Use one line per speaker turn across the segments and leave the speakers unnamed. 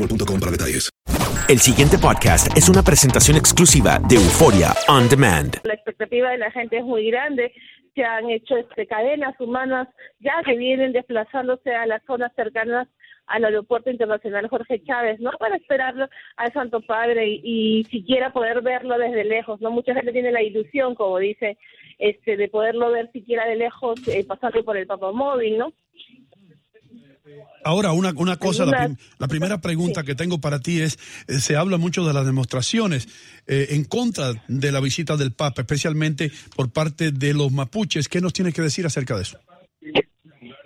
boostmobile.com para detalles.
El siguiente podcast es una presentación exclusiva de Euforia On Demand.
La expectativa de la gente es muy grande. Se han hecho este, cadenas humanas ya que vienen desplazándose a las zonas cercanas al aeropuerto internacional Jorge Chávez, ¿no? Para esperarlo al Santo Padre y, siquiera poder verlo desde lejos, ¿no? Mucha gente tiene la ilusión, como dice, este, de poderlo ver siquiera de lejos, eh, pasando por el papamóvil, ¿no?
Ahora, una, una cosa, la, primera pregunta que tengo para ti es, eh, se habla mucho de las demostraciones eh, en contra de la visita del Papa, especialmente por parte de los mapuches. ¿Qué nos tienes que decir acerca de eso?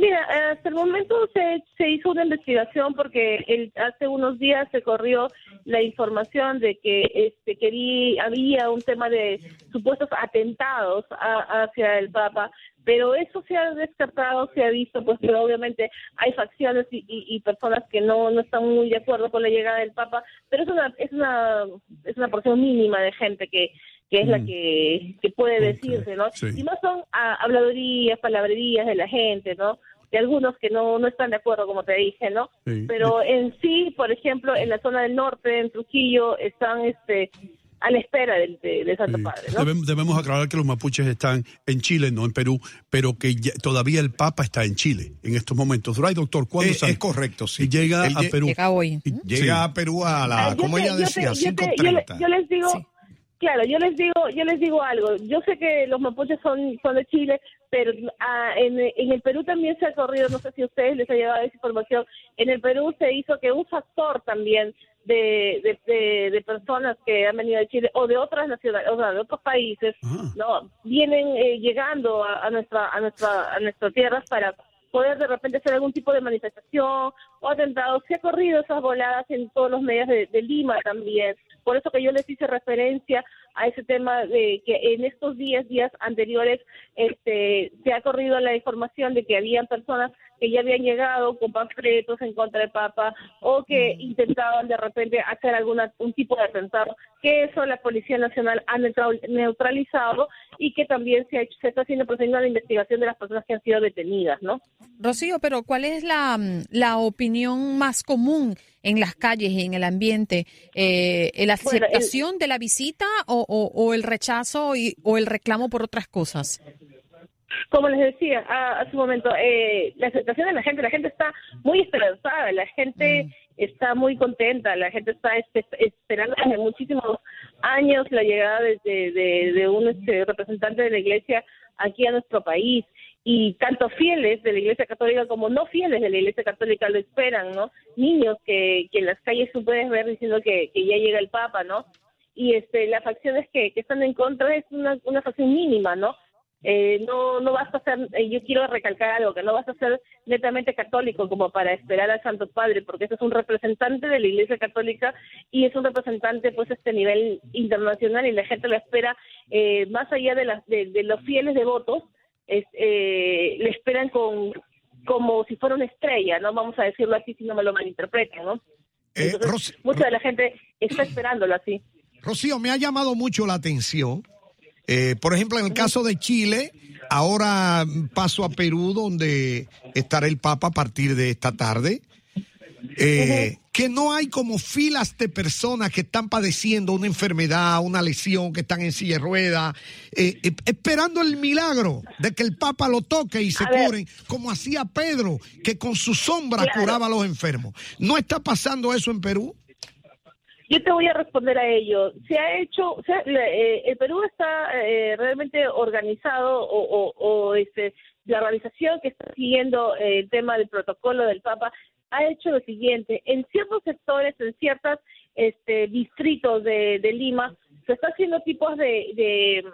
Mira, hasta el momento se, se hizo una investigación porque el, hace unos días se corrió la información de que este quería, había un tema de supuestos atentados hacia el Papa pero eso se ha descartado, se ha visto, pues que obviamente hay facciones y, personas que no, no están muy de acuerdo con la llegada del Papa, pero es una, es una, es una porción mínima de gente que, que es la mm. que, que puede decirse, ¿no? Y no son habladurías, palabrerías de la gente, ¿no? de algunos que no, no están de acuerdo, como te dije, ¿no? Pero en sí, por ejemplo, en la zona del norte, en Trujillo, están este a la espera del, de, Santo Padre.
Debemos, aclarar que los mapuches están en Chile, no en Perú, pero que todavía el Papa está en Chile en estos momentos. Right, doctor, ¿cuándo
es, es correcto, sí.
llega a Perú.
Llega hoy.
llega a Perú a la, ah, como ella decía, 5.30.
Yo, les digo... Claro, yo les digo, yo les digo algo. Yo sé que los mapuches son, son de Chile, pero ah, en, en, el Perú también se ha corrido, no sé si a ustedes les ha llegado esa información, en el Perú se hizo que un factor también de, de, de, personas que han venido de Chile o de otras naciones, o sea, de otros países, no vienen eh, llegando a, a, nuestra a nuestra a nuestras tierras para poder de repente hacer algún tipo de manifestación o atentados. Se ha corrido esas voladas en todos los medios de, de Lima también. Por eso que yo les hice referencia a ese tema de que en estos días, días anteriores, este, se ha corrido la información de que habían personas que ya habían llegado con panfletos en contra del Papa o que mm. intentaban de repente hacer alguna un tipo de atentado, que eso la Policía Nacional ha neutralizado y que también se, ha hecho, se está haciendo procedimiento de investigación de las personas que han sido detenidas, ¿no?
Rocío, pero ¿cuál es la, la opinión más común en las calles y en el ambiente? Eh, ¿La aceptación de la visita o, o, el rechazo y, o el reclamo por otras cosas?
como les decía hace un momento, eh, la aceptación de la gente, la gente está muy esperanzada, la gente mm. está muy contenta, la gente está esperando desde muchísimos años la llegada de, de, un este, representante de la iglesia aquí a nuestro país y tanto fieles de la Iglesia Católica como no fieles de la Iglesia Católica lo esperan, ¿no? Niños que, que en las calles tú puedes ver diciendo que, que ya llega el Papa, ¿no? Y este, las facciones que, que están en contra es una, una facción mínima, ¿no? Eh, no no vas a ser, eh, yo quiero recalcar algo, que no vas a ser netamente católico como para esperar al Santo Padre, porque ese es un representante de la Iglesia Católica y es un representante pues este nivel internacional y la gente lo espera eh, más allá de, las, de, los fieles devotos, es, eh, le esperan con como si fuera una estrella, no vamos a decirlo así si no me lo malinterpreten, ¿no? mucha de la gente está esperándolo así.
Rocío, me ha llamado mucho la atención eh, por ejemplo, en el caso de Chile, ahora paso a Perú, donde estará el Papa a partir de esta tarde. Eh, que no hay como filas de personas que están padeciendo una enfermedad, una lesión, que están en silla de ruedas, eh, esperando el milagro de que el Papa lo toque y se curen, como hacía Pedro, que con su sombra curaba a los enfermos. ¿No está pasando eso en Perú?
Yo te voy a responder a ello. Se ha hecho, o sea, eh, el Perú está eh, realmente organizado o, o, este, la organización que está siguiendo eh, el tema del protocolo del Papa ha hecho lo siguiente. En ciertos sectores, en ciertos este, distritos de, Lima, se está haciendo tipos de,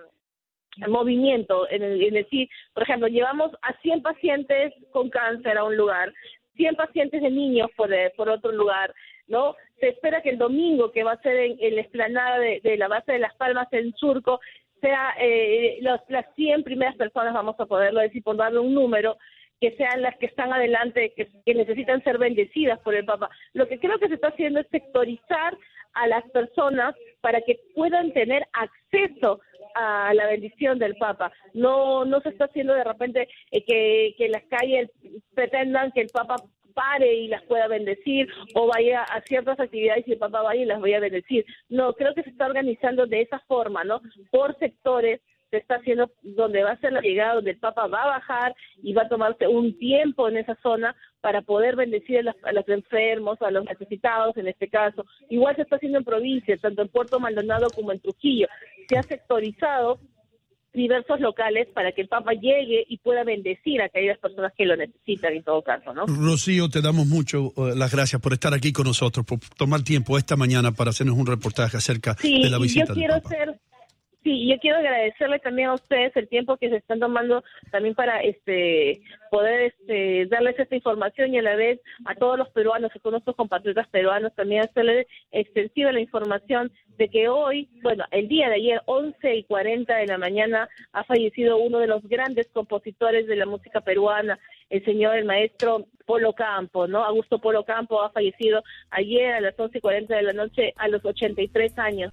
mm, movimiento, en el, en decir, por ejemplo, llevamos a 100 pacientes con cáncer a un lugar, 100 pacientes de niños por, por otro lugar, ¿no? Se espera que el domingo, que va a ser en, la explanada de, la base de Las Palmas en Surco, sea eh, las 100 primeras personas, vamos a poderlo decir, por darle un número, que sean las que están adelante, que, que, necesitan ser bendecidas por el Papa. Lo que creo que se está haciendo es sectorizar a las personas para que puedan tener acceso a la bendición del Papa. No no se está haciendo de repente eh, que, que las calles pretendan que el Papa pare y las pueda bendecir o vaya a ciertas actividades y el papá vaya y las vaya a bendecir. No, creo que se está organizando de esa forma, ¿no? Por sectores se está haciendo donde va a ser la llegada, donde el Papa va a bajar y va a tomarse un tiempo en esa zona para poder bendecir a los, enfermos, a los necesitados en este caso. Igual se está haciendo en provincias, tanto en Puerto Maldonado como en Trujillo. Se ha sectorizado diversos locales para que el Papa llegue y pueda bendecir a aquellas personas que lo necesitan en todo caso, ¿no?
Rocío, te damos mucho eh, las gracias por estar aquí con nosotros, por tomar tiempo esta mañana para hacernos un reportaje acerca de la visita.
Yo quiero ser Sí, yo quiero agradecerle también a ustedes el tiempo que se están tomando también para este poder este, darles esta información y a la vez a todos los peruanos, a todos nuestros compatriotas peruanos también hacerles extensiva la información de que hoy, bueno, el día de ayer, 11 y 40 de la mañana, ha fallecido uno de los grandes compositores de la música peruana, el señor, el maestro Polo Campo, ¿no? Augusto Polo Campo ha fallecido ayer a las 11 y 40 de la noche a los 83 años.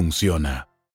funciona.